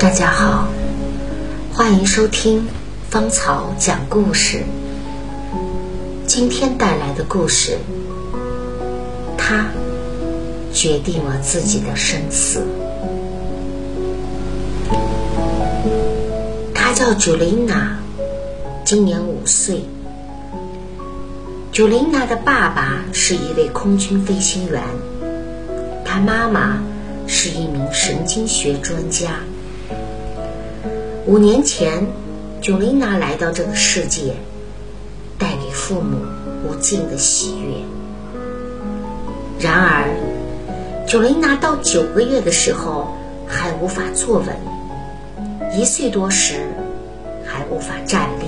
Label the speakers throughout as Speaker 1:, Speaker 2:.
Speaker 1: 大家好，欢迎收听芳草讲故事。今天带来的故事，他决定了自己的生死。他叫朱琳娜，今年五岁。朱琳娜的爸爸是一位空军飞行员，她妈妈是一名神经学专家。五年前，九琳娜来到这个世界，带给父母无尽的喜悦。然而，九琳娜到九个月的时候还无法坐稳，一岁多时还无法站立，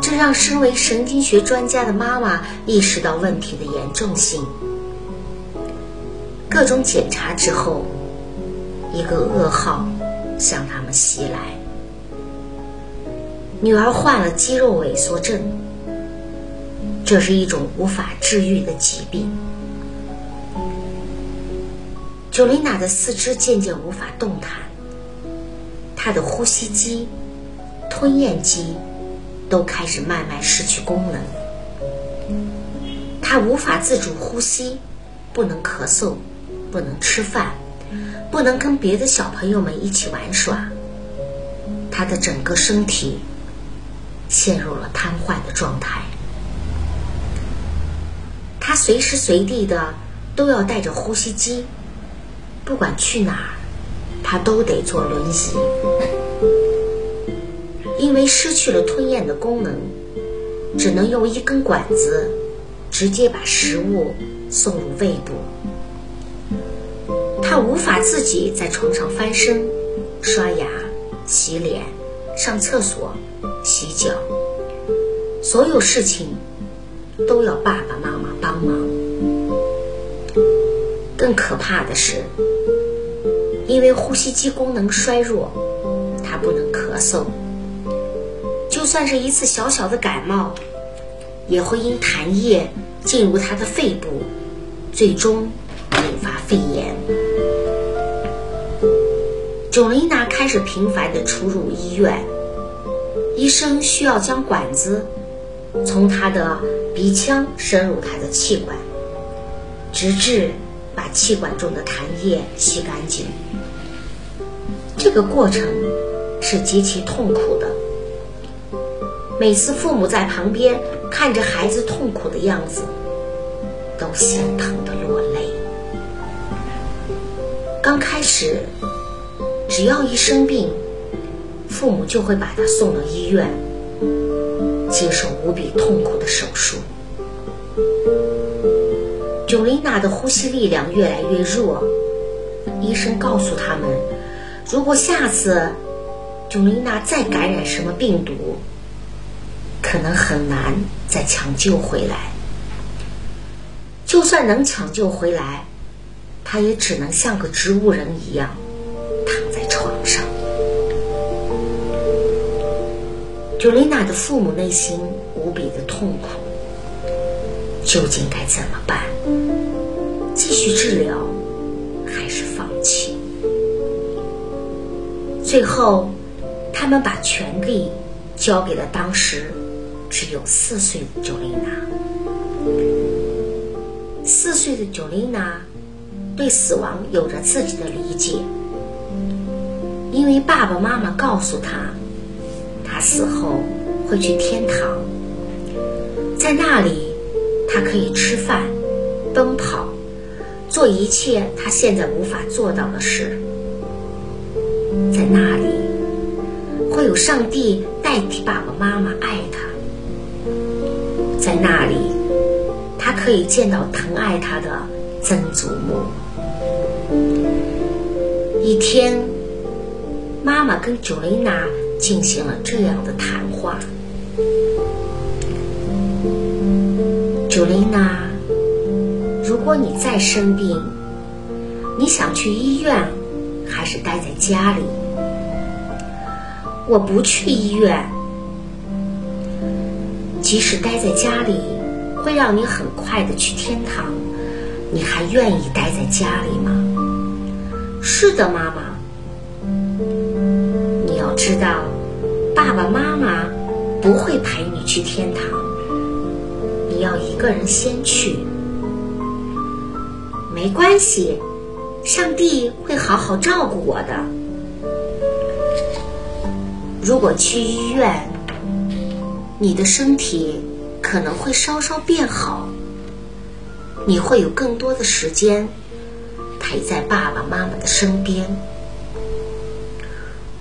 Speaker 1: 这让身为神经学专家的妈妈意识到问题的严重性。各种检查之后，一个噩耗。向他们袭来。女儿患了肌肉萎缩症，这是一种无法治愈的疾病。九琳娜的四肢渐渐无法动弹，她的呼吸机、吞咽肌都开始慢慢失去功能，她无法自主呼吸，不能咳嗽，不能吃饭。不能跟别的小朋友们一起玩耍，他的整个身体陷入了瘫痪的状态。他随时随地的都要带着呼吸机，不管去哪儿，他都得坐轮椅，因为失去了吞咽的功能，只能用一根管子直接把食物送入胃部。他无法自己在床上翻身、刷牙、洗脸、上厕所、洗脚，所有事情都要爸爸妈妈帮忙。更可怕的是，因为呼吸机功能衰弱，他不能咳嗽。就算是一次小小的感冒，也会因痰液进入他的肺部，最终引发肺炎。九琳娜开始频繁地出入医院，医生需要将管子从她的鼻腔伸入她的气管，直至把气管中的痰液吸干净。这个过程是极其痛苦的。每次父母在旁边看着孩子痛苦的样子，都心疼的落泪。刚开始。只要一生病，父母就会把他送到医院，接受无比痛苦的手术。九琳娜的呼吸力量越来越弱，医生告诉他们，如果下次九琳娜再感染什么病毒，可能很难再抢救回来。就算能抢救回来，她也只能像个植物人一样。九琳娜的父母内心无比的痛苦，究竟该怎么办？继续治疗，还是放弃？最后，他们把权力交给了当时只有四岁的九琳娜。四岁的九琳娜对死亡有着自己的理解，因为爸爸妈妈告诉她。死后会去天堂，在那里，他可以吃饭、奔跑，做一切他现在无法做到的事。在那里，会有上帝代替爸爸妈妈爱他。在那里，他可以见到疼爱他的曾祖母。一天，妈妈跟九琳娜。进行了这样的谈话。朱琳娜，如果你再生病，你想去医院还是待在家里？我不去医院。即使待在家里会让你很快的去天堂，你还愿意待在家里吗？是的，妈妈，你要知道，爸爸妈妈不会陪你去天堂，你要一个人先去。没关系，上帝会好好照顾我的。如果去医院，你的身体可能会稍稍变好，你会有更多的时间陪在爸爸妈妈的身边。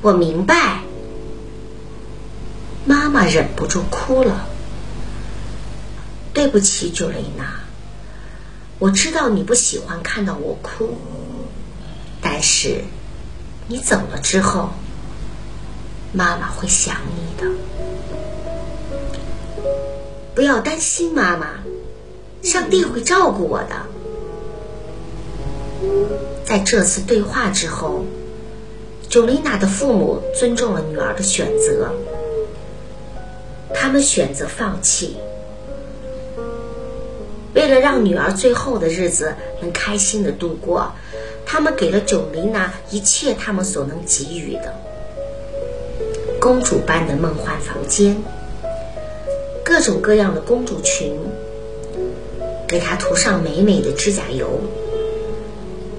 Speaker 1: 我明白，妈妈忍不住哭了。对不起，九雷娜，我知道你不喜欢看到我哭，但是你走了之后，妈妈会想你的。不要担心，妈妈，上帝会照顾我的。在这次对话之后。九丽娜的父母尊重了女儿的选择，他们选择放弃。为了让女儿最后的日子能开心的度过，他们给了九丽娜一切他们所能给予的：公主般的梦幻房间，各种各样的公主裙，给她涂上美美的指甲油，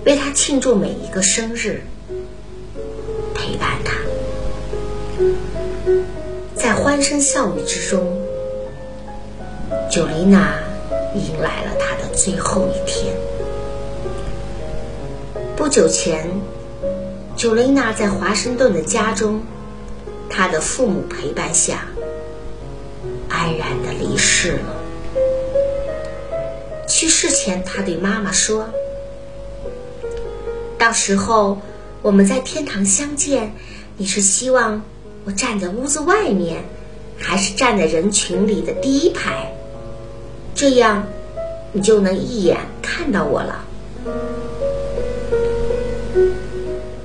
Speaker 1: 为她庆祝每一个生日。陪伴他，在欢声笑语之中，九琳娜迎来了她的最后一天。不久前，九琳娜在华盛顿的家中，她的父母陪伴下，安然的离世了。去世前，她对妈妈说：“到时候。”我们在天堂相见，你是希望站在屋子外面，还是站在人群里的第一排？这样，你就能一眼看到我了。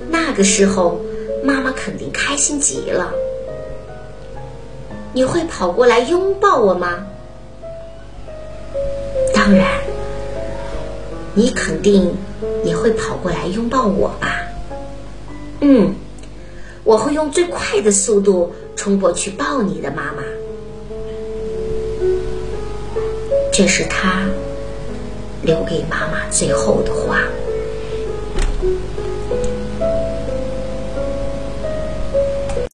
Speaker 1: 那个时候，妈妈肯定开心极了。你会跑过来拥抱我吗？当然，你肯定也会跑过来拥抱我吧。嗯，我会用最快的速度冲过去抱你的，妈妈。这是他留给妈妈最后的话。